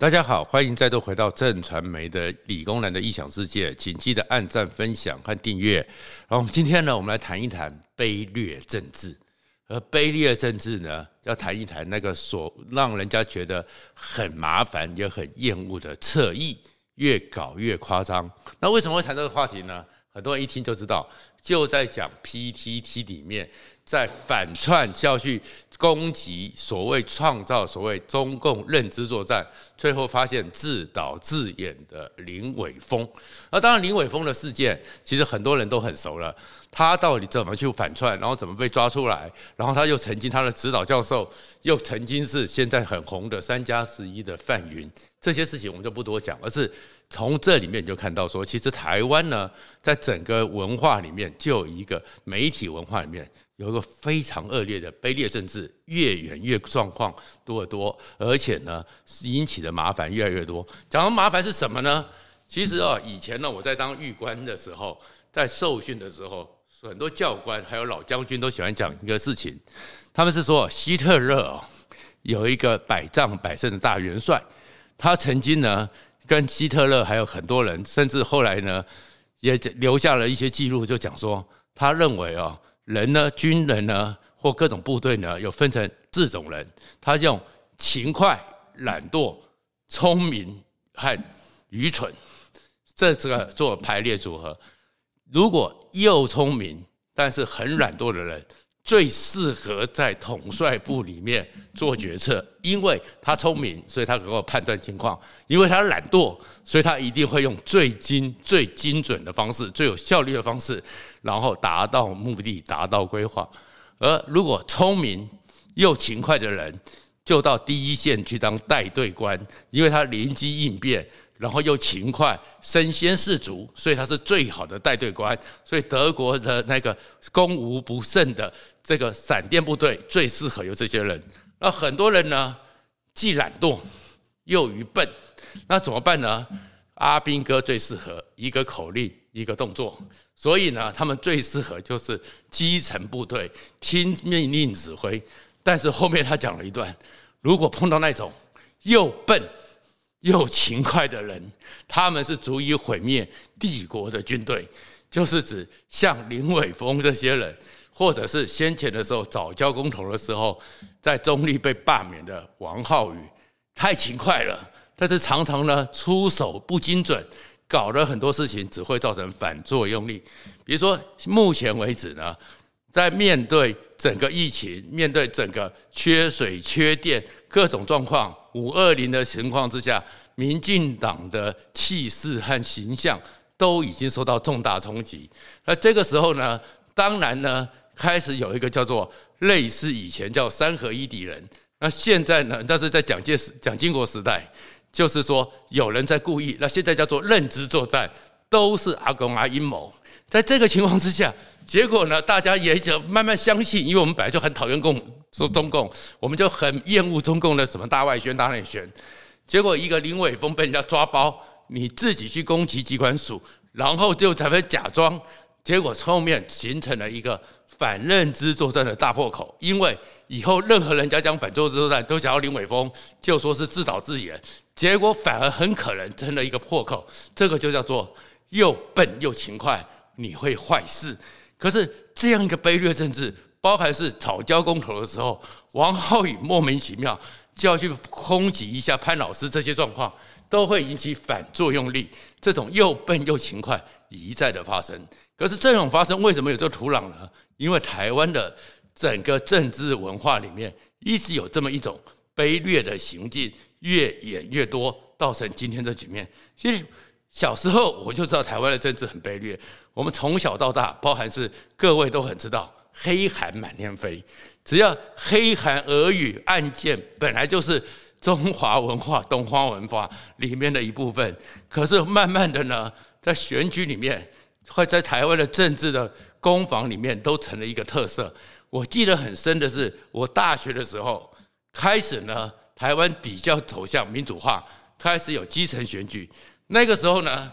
大家好，欢迎再度回到正传媒的理工男的异想世界，请记得按赞、分享和订阅。然后我们今天呢，我们来谈一谈卑劣政治。而卑劣政治呢，要谈一谈那个所让人家觉得很麻烦也很厌恶的侧翼，越搞越夸张。那为什么会谈这个话题呢？很多人一听就知道，就在讲 PTT 里面。在反串教训攻击所谓创造所谓中共认知作战，最后发现自导自演的林伟峰。那当然，林伟峰的事件其实很多人都很熟了。他到底怎么去反串，然后怎么被抓出来，然后他又曾经他的指导教授又曾经是现在很红的三加十一的范云，这些事情我们就不多讲，而是从这里面你就看到说，其实台湾呢，在整个文化里面就有一个媒体文化里面。有一个非常恶劣的卑劣政治，越演越状况多得多，而且呢，引起的麻烦越来越多。讲到麻烦是什么呢？其实啊，以前呢，我在当狱官的时候，在受训的时候，很多教官还有老将军都喜欢讲一个事情，他们是说希特勒啊，有一个百战百胜的大元帅，他曾经呢跟希特勒还有很多人，甚至后来呢也留下了一些记录，就讲说他认为哦。人呢，军人呢，或各种部队呢，又分成四种人。他用勤快、懒惰、聪明和愚蠢这这个做排列组合。如果又聪明但是很懒惰的人，最适合在统帅部里面做决策，因为他聪明，所以他能够判断情况；因为他懒惰，所以他一定会用最精、最精准的方式、最有效率的方式，然后达到目的、达到规划。而如果聪明又勤快的人，就到第一线去当带队官，因为他灵机应变。然后又勤快、身先士卒，所以他是最好的带队官。所以德国的那个攻无不胜的这个闪电部队最适合有这些人。那很多人呢，既懒惰又愚笨，那怎么办呢？阿兵哥最适合一个口令一个动作，所以呢，他们最适合就是基层部队听命令指挥。但是后面他讲了一段，如果碰到那种又笨。又勤快的人，他们是足以毁灭帝国的军队，就是指像林伟峰这些人，或者是先前的时候藻礁公投的时候，在中立被罢免的王浩宇，太勤快了，但是常常呢出手不精准，搞了很多事情只会造成反作用力。比如说目前为止呢，在面对整个疫情，面对整个缺水、缺电各种状况。五二零的情况之下，民进党的气势和形象都已经受到重大冲击。那这个时候呢，当然呢，开始有一个叫做类似以前叫三合一敌人。那现在呢，但是在蒋介石、蒋经国时代，就是说有人在故意。那现在叫做认知作战，都是阿公阿阴谋。在这个情况之下，结果呢，大家也就慢慢相信，因为我们本来就很讨厌共。说中共，我们就很厌恶中共的什么大外宣、大内宣。结果一个林伟峰被人家抓包，你自己去攻击机关署，然后就才会假装。结果后面形成了一个反认知作战的大破口。因为以后任何人家讲反认知作战，都想要林伟峰就说是自导自演，结果反而很可能成了一个破口。这个就叫做又笨又勤快，你会坏事。可是这样一个卑劣政治。包含是藻礁公投的时候，王浩宇莫名其妙就要去攻击一下潘老师，这些状况都会引起反作用力。这种又笨又勤快一再的发生。可是这种发生为什么有这土壤呢？因为台湾的整个政治文化里面一直有这么一种卑劣的行径，越演越多，造成今天的局面。其实小时候我就知道台湾的政治很卑劣，我们从小到大，包含是各位都很知道。黑函满天飞，只要黑函俄语案件本来就是中华文化、东方文化里面的一部分，可是慢慢的呢，在选举里面，会在台湾的政治的攻防里面都成了一个特色。我记得很深的是，我大学的时候开始呢，台湾比较走向民主化，开始有基层选举，那个时候呢。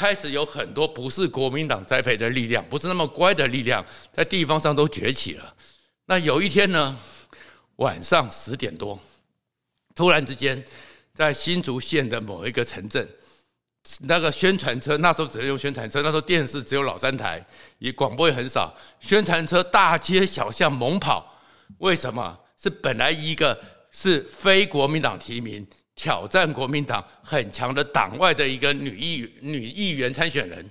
开始有很多不是国民党栽培的力量，不是那么乖的力量，在地方上都崛起了。那有一天呢，晚上十点多，突然之间，在新竹县的某一个城镇，那个宣传车那时候只能用宣传车，那时候电视只有老三台，也广播也很少，宣传车大街小巷猛跑，为什么？是本来一个是非国民党提名挑战国民党很强的党外的一个女议女议员参选人，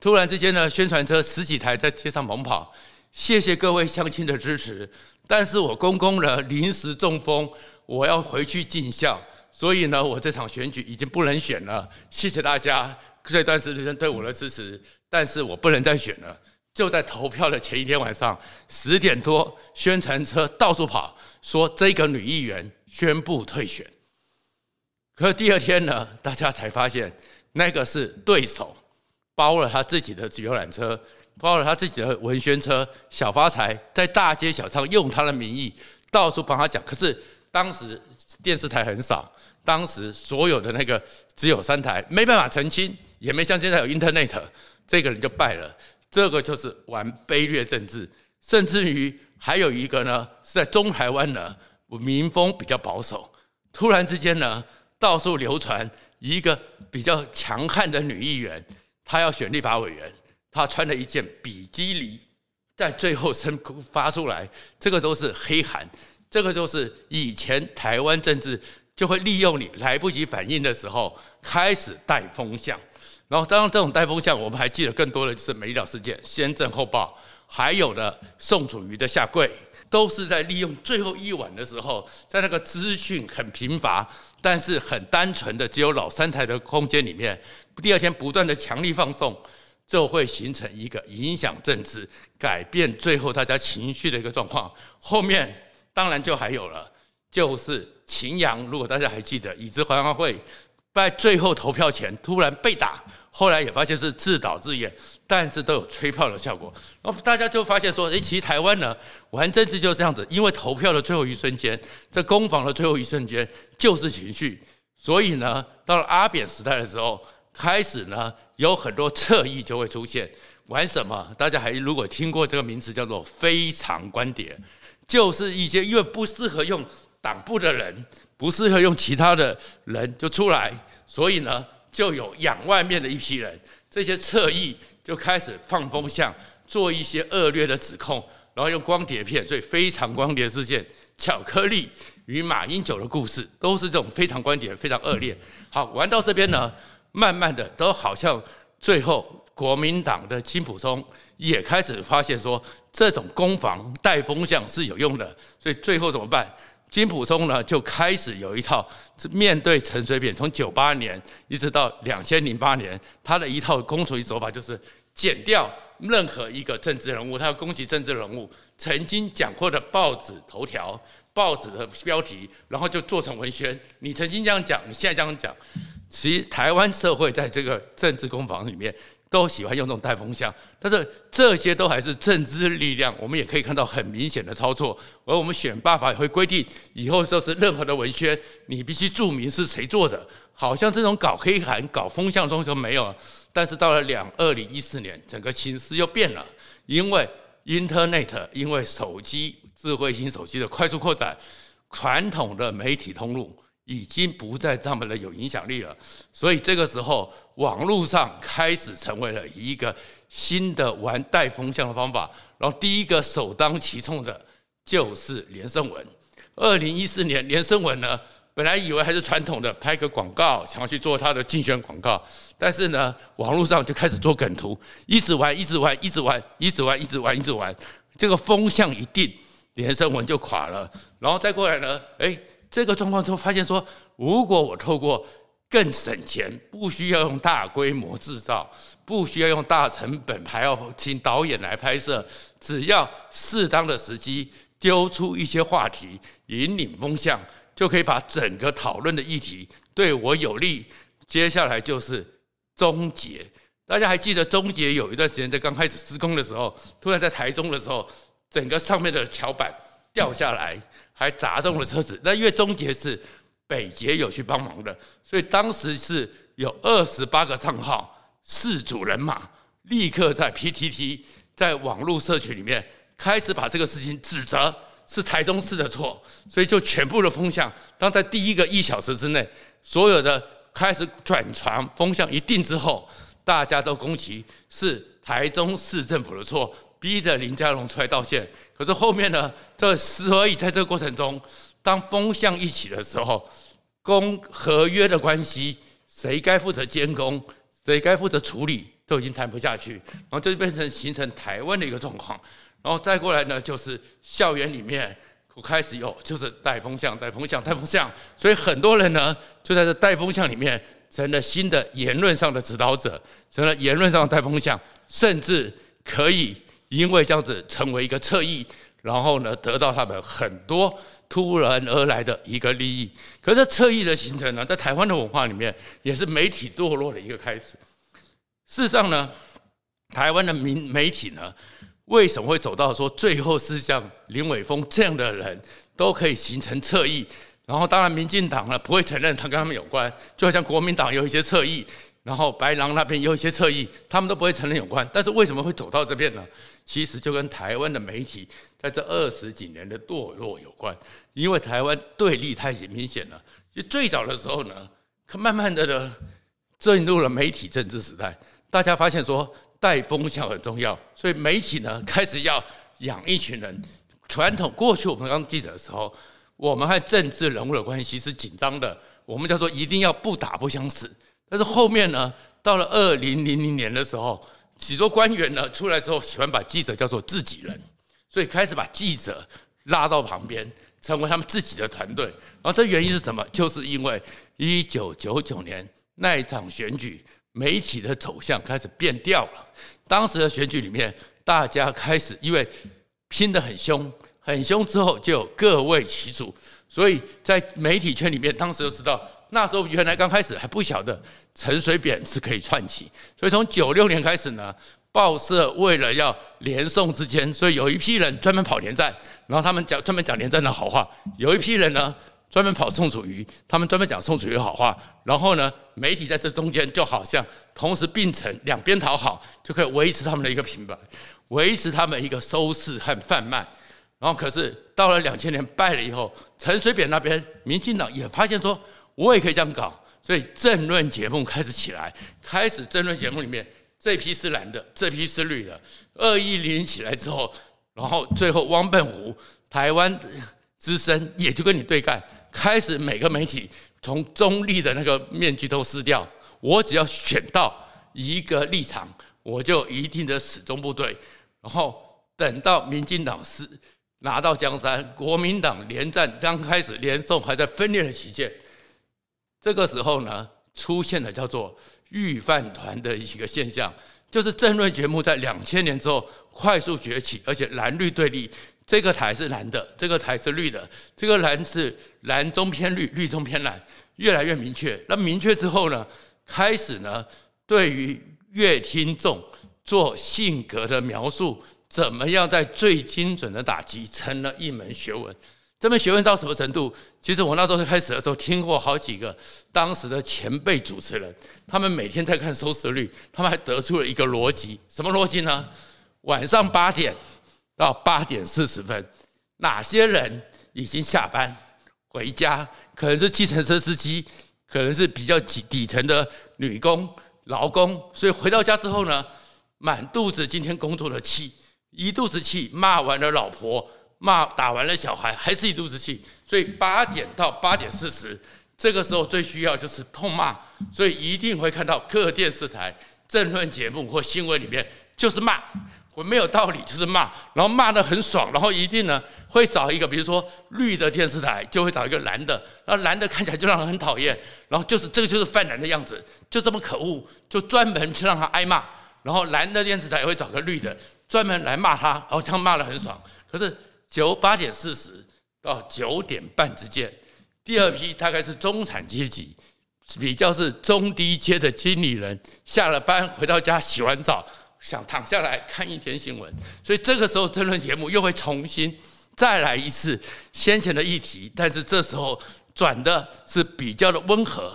突然之间呢，宣传车十几台在街上猛跑，谢谢各位乡亲的支持，但是我公公呢临时中风，我要回去尽孝。所以呢，我这场选举已经不能选了。谢谢大家这段时间对我的支持，但是我不能再选了。就在投票的前一天晚上十点多，宣传车到处跑，说这个女议员宣布退选。可是第二天呢，大家才发现那个是对手包了他自己的游览车，包了他自己的文宣车，小发财在大街小巷用他的名义到处帮他讲。可是当时电视台很少。当时所有的那个只有三台，没办法澄清，也没像现在有 Internet，这个人就败了。这个就是玩卑劣政治，甚至于还有一个呢，是在中台湾呢，民风比较保守。突然之间呢，到处流传一个比较强悍的女议员，她要选立法委员，她穿了一件比基尼，在最后声发出来，这个都是黑函，这个就是以前台湾政治。就会利用你来不及反应的时候，开始带风向，然后当然这种带风向，我们还记得更多的就是美岛事件，先正后报，还有的宋楚瑜的下跪，都是在利用最后一晚的时候，在那个资讯很贫乏，但是很单纯的只有老三台的空间里面，第二天不断的强力放送，就会形成一个影响政治、改变最后大家情绪的一个状况。后面当然就还有了，就是。秦阳，如果大家还记得，乙支环安会在最后投票前突然被打，后来也发现是自导自演，但是都有吹票的效果。然后大家就发现说，诶，其实台湾呢，玩政治就是这样子，因为投票的最后一瞬间，在攻防的最后一瞬间就是情绪，所以呢，到了阿扁时代的时候，开始呢有很多侧翼就会出现。玩什么？大家还如果听过这个名词叫做非常观点，就是一些因为不适合用。党部的人不适合用其他的人就出来，所以呢，就有养外面的一批人，这些侧翼就开始放风向，做一些恶劣的指控，然后用光碟片，所以非常光碟事件、巧克力与马英九的故事，都是这种非常光碟，非常恶劣。好，玩到这边呢，慢慢的都好像最后国民党的金溥聪也开始发现说，这种攻防带风向是有用的，所以最后怎么办？金溥聪呢，就开始有一套面对陈水扁，从九八年一直到两千零八年，他的一套攻击手法就是剪掉任何一个政治人物，他要攻击政治人物曾经讲过的报纸头条、报纸的标题，然后就做成文宣。你曾经这样讲，你现在这样讲，其实台湾社会在这个政治攻防里面。都喜欢用这种带风向，但是这些都还是政治力量，我们也可以看到很明显的操作。而我们选罢法也会规定，以后就是任何的文宣，你必须注明是谁做的。好像这种搞黑函、搞风向中就没有。但是到了两二零一四年，整个情势又变了，因为 Internet，因为手机、智慧型手机的快速扩展，传统的媒体通路。已经不再那么的有影响力了，所以这个时候网络上开始成为了一个新的玩带风向的方法。然后第一个首当其冲的就是连胜文。二零一四年，连胜文呢，本来以为还是传统的拍个广告，想要去做他的竞选广告，但是呢，网络上就开始做梗图，一直玩，一直玩，一直玩，一直玩，一直玩，一直玩。这个风向一定，连胜文就垮了。然后再过来呢，哎。这个状况之后发现说，如果我透过更省钱，不需要用大规模制造，不需要用大成本，还要请导演来拍摄，只要适当的时机丢出一些话题，引领风向，就可以把整个讨论的议题对我有利。接下来就是终结，大家还记得终结有一段时间在刚开始施工的时候，突然在台中的时候，整个上面的桥板掉下来。还砸中了车子，那因为终结是北捷有去帮忙的，所以当时是有二十八个账号四组人马，立刻在 PTT 在网络社群里面开始把这个事情指责，是台中市的错，所以就全部的风向，当在第一个一小时之内，所有的开始转传风向一定之后，大家都攻击是台中市政府的错，逼得林佳龙出来道歉。可是后面呢，这所以在这个过程中，当风向一起的时候，公合约的关系，谁该负责监工，谁该负责处理，都已经谈不下去，然后就变成形成台湾的一个状况。然后再过来呢，就是校园里面我开始有就是带风向、带风向、带风向，所以很多人呢就在这带风向里面成了新的言论上的指导者，成了言论上的带风向，甚至可以因为这样子成为一个侧翼，然后呢得到他们很多突然而来的一个利益。可是侧翼的形成呢，在台湾的文化里面也是媒体堕落的一个开始。事实上呢，台湾的民媒体呢。为什么会走到说最后是像林伟峰这样的人都可以形成侧翼？然后当然民进党呢不会承认他跟他们有关，就好像国民党有一些侧翼，然后白狼那边有一些侧翼，他们都不会承认有关。但是为什么会走到这边呢？其实就跟台湾的媒体在这二十几年的堕落有关，因为台湾对立太明显了。就最早的时候呢，可慢慢的呢进入了媒体政治时代，大家发现说。带风向很重要，所以媒体呢开始要养一群人。传统过去我们当记者的时候，我们和政治人物的关系是紧张的，我们叫做一定要不打不相识。但是后面呢，到了二零零零年的时候，许多官员呢出来之后，喜欢把记者叫做自己人，所以开始把记者拉到旁边，成为他们自己的团队。然后这原因是什么？就是因为一九九九年那一场选举。媒体的走向开始变调了。当时的选举里面，大家开始因为拼得很凶，很凶之后就各为其主，所以在媒体圈里面，当时就知道那时候原来刚开始还不晓得陈水扁是可以串起，所以从九六年开始呢，报社为了要连宋之间，所以有一批人专门跑连战，然后他们讲专门讲连战的好话，有一批人呢。专门跑宋楚瑜，他们专门讲宋楚瑜好话，然后呢，媒体在这中间就好像同时并成，两边讨好，就可以维持他们的一个品牌，维持他们一个收视和贩卖。然后可是到了两千年败了以后，陈水扁那边，民进党也发现说，我也可以这样搞，所以政论节目开始起来，开始政论节目里面这批是蓝的，这批是绿的，二一零起来之后，然后最后汪笨湖台湾之声也就跟你对干。开始每个媒体从中立的那个面具都撕掉，我只要选到一个立场，我就一定的始终不对。然后等到民进党是拿到江山，国民党连战刚开始，连宋还在分裂的期间，这个时候呢，出现了叫做御饭团的一个现象，就是政论节目在两千年之后快速崛起，而且蓝绿对立。这个台是蓝的，这个台是绿的，这个蓝是蓝中偏绿，绿中偏蓝，越来越明确。那明确之后呢，开始呢，对于阅听众做性格的描述，怎么样在最精准的打击，成了一门学问。这门学问到什么程度？其实我那时候开始的时候，听过好几个当时的前辈主持人，他们每天在看收视率，他们还得出了一个逻辑，什么逻辑呢？晚上八点。到八点四十分，哪些人已经下班回家？可能是计程车司机，可能是比较底底层的女工、劳工。所以回到家之后呢，满肚子今天工作的气，一肚子气，骂完了老婆，骂打完了小孩，还是一肚子气。所以八点到八点四十，这个时候最需要就是痛骂。所以一定会看到各电视台政论节目或新闻里面就是骂。我没有道理，就是骂，然后骂得很爽，然后一定呢会找一个，比如说绿的电视台就会找一个蓝的，然后蓝的看起来就让人很讨厌，然后就是这个就是泛蓝的样子，就这么可恶，就专门去让他挨骂，然后蓝的电视台也会找个绿的专门来骂他，然后这样骂得很爽。可是九八点四十到九点半之间，第二批大概是中产阶级，比较是中低阶的经理人，下了班回到家洗完澡。想躺下来看一天新闻，所以这个时候政论节目又会重新再来一次先前的议题，但是这时候转的是比较的温和，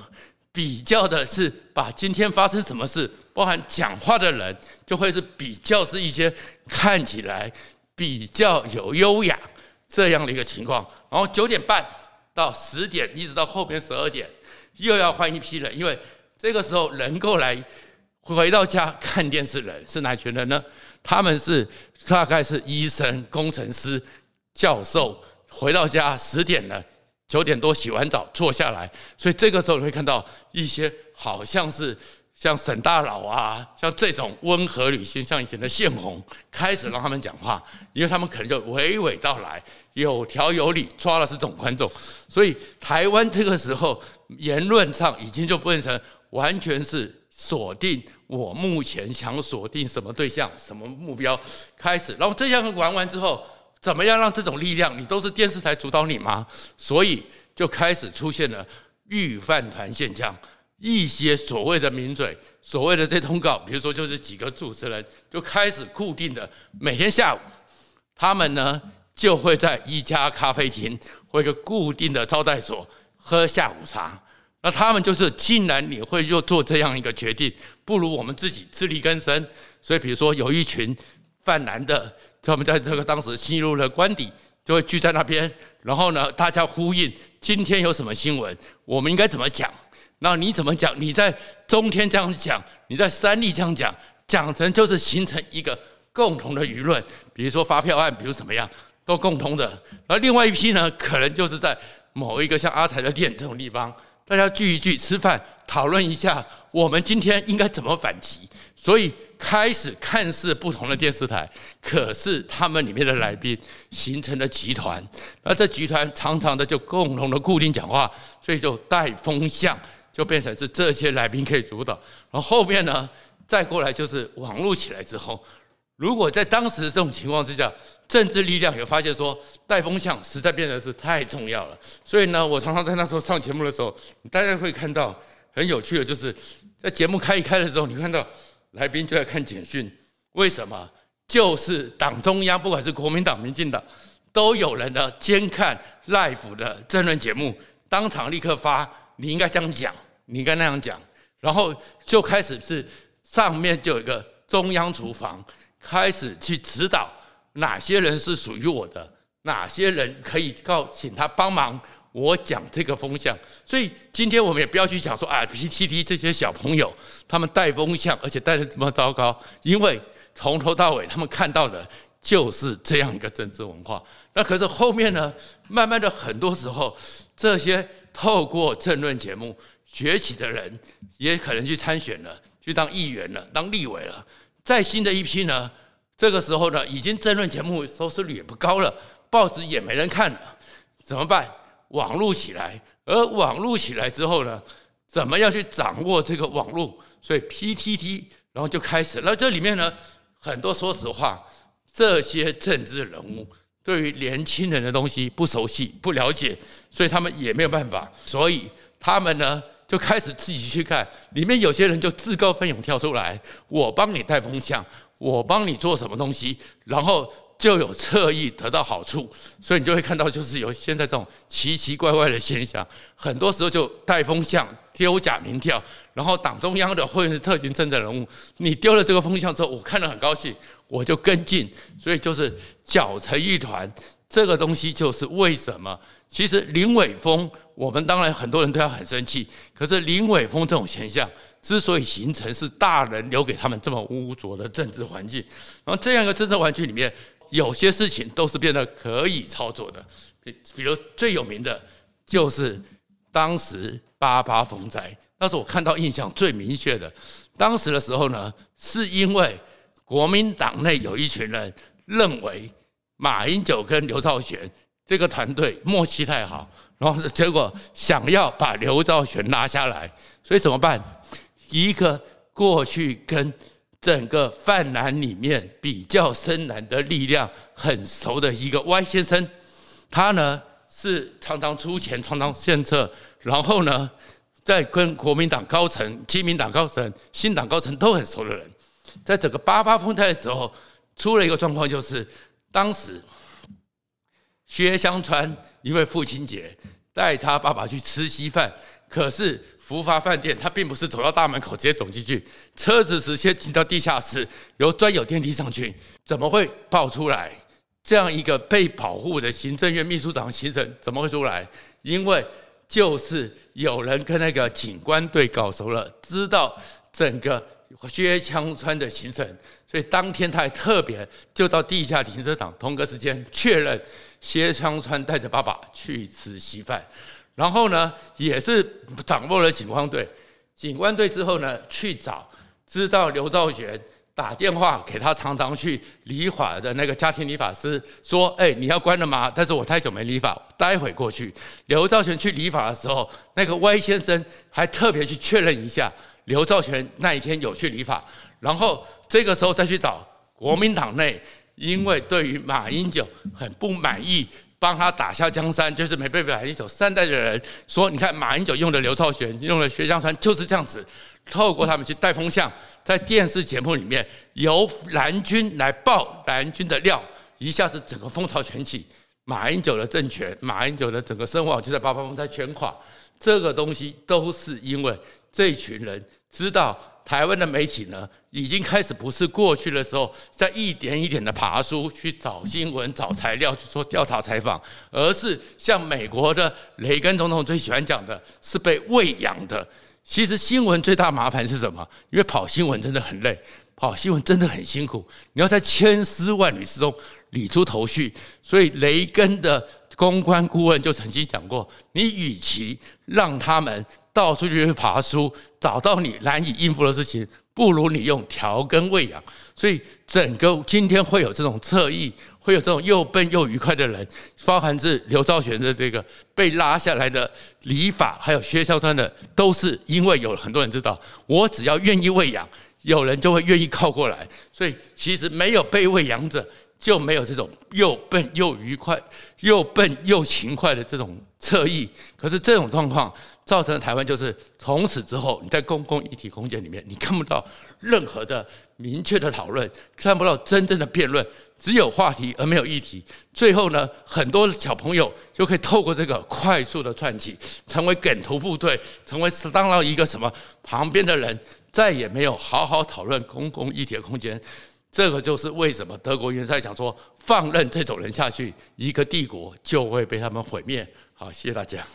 比较的是把今天发生什么事，包含讲话的人就会是比较是一些看起来比较有优雅，这样的一个情况。然后九点半到十点，一直到后边十二点，又要换一批人，因为这个时候能够来回到家看电视人是哪群人呢？他们是大概是医生、工程师、教授，回到家十点了，九点多洗完澡坐下来，所以这个时候你会看到一些好像是。像沈大佬啊，像这种温和女性，像以前的宪红，开始让他们讲话，因为他们可能就娓娓道来，有条有理，抓的是总观众。所以台湾这个时候言论上已经就变成完全是锁定我目前想锁定什么对象、什么目标开始。然后这样玩完之后，怎么样让这种力量？你都是电视台主导你吗？所以就开始出现了御饭团现象。一些所谓的名嘴，所谓的这通告，比如说就是几个主持人就开始固定的每天下午，他们呢就会在一家咖啡厅或一个固定的招待所喝下午茶。那他们就是，既然你会又做这样一个决定，不如我们自己自力更生。所以比如说有一群泛蓝的，他们在这个当时新入的官邸就会聚在那边，然后呢大家呼应今天有什么新闻，我们应该怎么讲。那你怎么讲？你在中天这样讲，你在三立这样讲，讲成就是形成一个共同的舆论。比如说发票案，比如怎么样，都共同的。而另外一批呢，可能就是在某一个像阿财的店这种地方，大家聚一聚吃饭，讨论一下我们今天应该怎么反击。所以开始看似不同的电视台，可是他们里面的来宾形成了集团。那这集团常常的就共同的固定讲话，所以就带风向。就变成是这些来宾可以主导，然后后面呢，再过来就是网络起来之后，如果在当时的这种情况之下，政治力量也发现说带风向实在变得是太重要了，所以呢，我常常在那时候上节目的时候，大家会看到很有趣的，就是在节目开一开的时候，你看到来宾就在看简讯，为什么？就是党中央不管是国民党、民进党，都有人呢监看 live 的政论节目，当场立刻发，你应该这样讲。你应该那样讲，然后就开始是上面就有一个中央厨房，开始去指导哪些人是属于我的，哪些人可以告请他帮忙我讲这个风向。所以今天我们也不要去讲说啊，PTT 这些小朋友他们带风向，而且带的这么糟糕，因为从头到尾他们看到的就是这样一个政治文化。那可是后面呢，慢慢的很多时候这些透过政论节目。崛起的人也可能去参选了，去当议员了，当立委了。再新的一批呢，这个时候呢，已经争论节目收视率也不高了，报纸也没人看了，怎么办？网络起来，而网络起来之后呢，怎么样去掌握这个网络？所以 PTT，然后就开始。那这里面呢，很多说实话，这些政治人物对于年轻人的东西不熟悉、不了解，所以他们也没有办法，所以他们呢。就开始自己去看，里面有些人就自告奋勇跳出来，我帮你带风向，我帮你做什么东西，然后就有侧翼得到好处，所以你就会看到，就是有现在这种奇奇怪怪的现象，很多时候就带风向丢假民调，然后党中央的或者是特定政治人物，你丢了这个风向之后，我看了很高兴，我就跟进，所以就是搅成一团。这个东西就是为什么？其实林伟峰，我们当然很多人对他很生气。可是林伟峰这种现象之所以形成，是大人留给他们这么污浊的政治环境。然后这样一个政治环境里面，有些事情都是变得可以操作的。比比如最有名的，就是当时八八风灾，那是我看到印象最明确的。当时的时候呢，是因为国民党内有一群人认为。马英九跟刘兆玄这个团队默契太好，然后结果想要把刘兆玄拉下来，所以怎么办？一个过去跟整个泛蓝里面比较深蓝的力量很熟的一个 Y 先生，他呢是常常出钱、常常献策，然后呢在跟国民党高层、基民党高层、新党高层都很熟的人，在整个八八风台的时候出了一个状况，就是。当时，薛湘川因为父亲节带他爸爸去吃稀饭，可是福发饭店他并不是走到大门口直接走进去，车子是先停到地下室，由专有电梯上去，怎么会爆出来？这样一个被保护的行政院秘书长行程怎么会出来？因为就是有人跟那个警官队搞熟了，知道整个薛湘川的行程，所以当天他还特别就到地下停车场，同个时间确认谢昌川带着爸爸去吃稀饭，然后呢，也是掌握了警官队，警官队之后呢，去找知道刘兆玄。打电话给他常常去理发的那个家庭理发师，说：“哎，你要关了吗？但是我太久没理发，待会过去。”刘兆全去理发的时候，那个歪先生还特别去确认一下刘兆全那一天有去理发，然后这个时候再去找国民党内，因为对于马英九很不满意，帮他打下江山，就是没被马英九善待的人，说：“你看马英九用的刘兆玄，用的薛湘川，就是这样子。”透过他们去带风向，在电视节目里面由蓝军来爆蓝军的料，一下子整个风潮全起，马英九的政权，马英九的整个声望就在八八风灾全垮。这个东西都是因为这群人知道台湾的媒体呢，已经开始不是过去的时候在一点一点的爬书去找新闻、找材料去做调查采访，而是像美国的雷根总统最喜欢讲的是被喂养的。其实新闻最大麻烦是什么？因为跑新闻真的很累，跑新闻真的很辛苦。你要在千丝万缕之中理出头绪。所以雷根的公关顾问就曾经讲过：你与其让他们到处去爬书，找到你难以应付的事情，不如你用调羹喂养。所以整个今天会有这种侧翼。会有这种又笨又愉快的人，包含是刘兆玄的这个被拉下来的礼法，还有薛萧端的，都是因为有很多人知道，我只要愿意喂养，有人就会愿意靠过来。所以其实没有被喂养者，就没有这种又笨又愉快、又笨又勤快的这种侧翼。可是这种状况造成了台湾就是从此之后，你在公共议题空间里面，你看不到任何的明确的讨论，看不到真正的辩论。只有话题而没有议题，最后呢，很多小朋友就可以透过这个快速的窜起，成为梗图部队，成为当了一个什么旁边的人，再也没有好好讨论公共议题的空间。这个就是为什么德国元帅讲说，放任这种人下去，一个帝国就会被他们毁灭。好，谢谢大家。